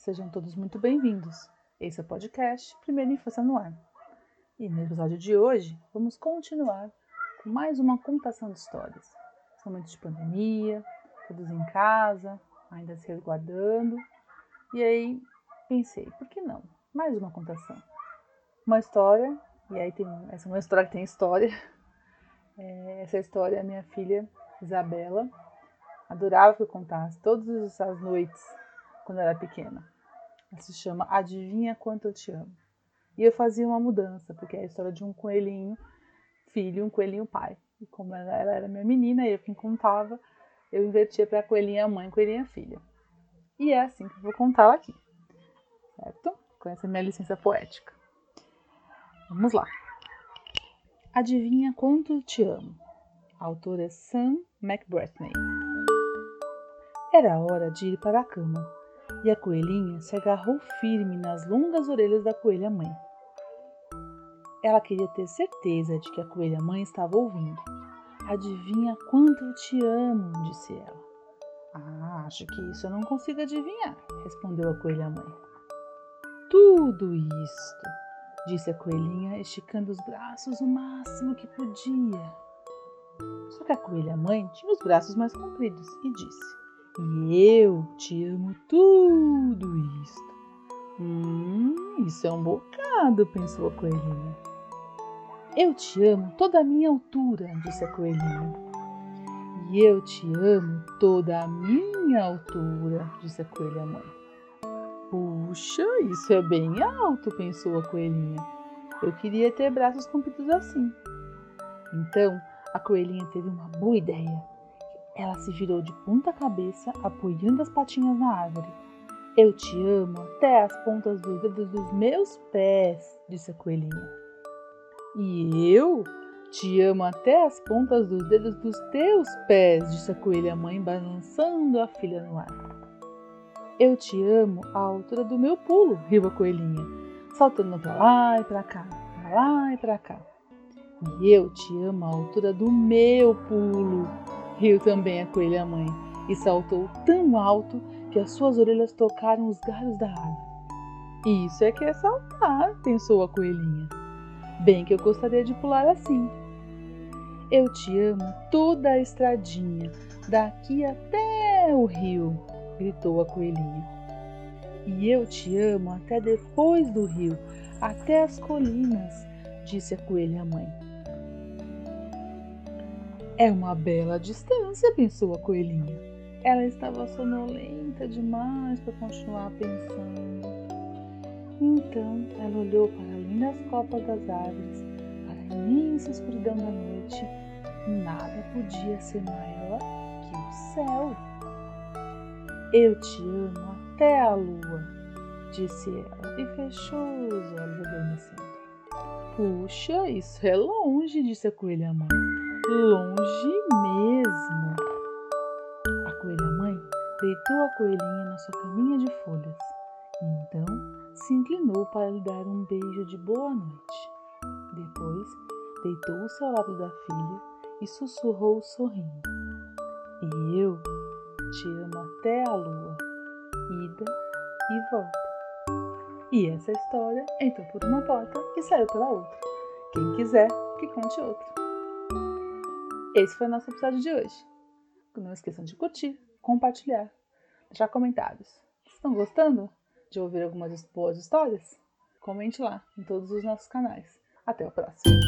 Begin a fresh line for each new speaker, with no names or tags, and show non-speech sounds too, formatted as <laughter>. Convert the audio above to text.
Sejam todos muito bem-vindos. Esse é o podcast Primeira Infância no Ar. E no episódio de hoje, vamos continuar com mais uma contação de histórias. São momentos de pandemia, todos em casa, ainda se resguardando. E aí pensei, por que não? Mais uma contação. Uma história, e aí tem essa é uma história que tem história. <laughs> É, essa história é a minha filha Isabela. Adorava que eu contasse todas as noites quando era pequena. Ela se chama Adivinha Quanto Eu Te Amo. E eu fazia uma mudança, porque é a história de um coelhinho filho um coelhinho pai. E como ela, ela era minha menina e eu quem contava, eu invertia para coelhinha mãe, coelhinha filha. E é assim que eu vou contá-la aqui, certo? Com essa minha licença poética. Vamos lá. Adivinha quanto te amo? Autora é Sam McBratney. Era hora de ir para a cama e a coelhinha se agarrou firme nas longas orelhas da coelha mãe. Ela queria ter certeza de que a coelha mãe estava ouvindo. Adivinha quanto eu te amo, disse ela. Ah, acho que isso eu não consigo adivinhar, respondeu a coelha mãe. Tudo isto, disse a coelhinha, esticando os braços o máximo que podia. Só que a coelha mãe tinha os braços mais compridos e disse: e eu te amo tudo isto. Hum, isso é um bocado, pensou a coelhinha. Eu te amo toda a minha altura, disse a coelhinha. E eu te amo toda a minha altura, disse a coelha mãe. Puxa, isso é bem alto, pensou a coelhinha. Eu queria ter braços compridos assim. Então, a coelhinha teve uma boa ideia. Ela se virou de ponta cabeça, apoiando as patinhas na árvore. Eu te amo até as pontas dos dedos dos meus pés, disse a coelhinha. E eu te amo até as pontas dos dedos dos teus pés, disse a coelha mãe, balançando a filha no ar. Eu te amo à altura do meu pulo, riu a coelhinha, saltando para lá e para cá, para lá e para cá. E eu te amo à altura do meu pulo, Riu também a coelha mãe e saltou tão alto que as suas orelhas tocaram os galhos da árvore. Isso é que é saltar, pensou a coelhinha. Bem que eu gostaria de pular assim. Eu te amo toda a estradinha, daqui até o rio, gritou a coelhinha. E eu te amo até depois do rio, até as colinas, disse a coelha mãe. É uma bela distância, pensou a coelhinha. Ela estava sonolenta demais para continuar pensando. Então ela olhou para além das copas das árvores, para a imensa escuridão da noite. Nada podia ser maior que o céu. Eu te amo até a lua, disse ela e fechou os olhos adormecendo. Puxa, isso é longe, disse a coelha mãe longe mesmo. A coelha mãe deitou a coelhinha na sua caminha de folhas e então se inclinou para lhe dar um beijo de boa noite. Depois deitou-se ao lado da filha e sussurrou sorrindo: E eu te amo até a lua, ida e volta. E essa história entrou por uma porta e saiu pela outra. Quem quiser, que conte outra. Esse foi o nosso episódio de hoje. Não esqueçam de curtir, compartilhar, deixar comentários. Estão gostando de ouvir algumas boas histórias? Comente lá em todos os nossos canais. Até o próximo!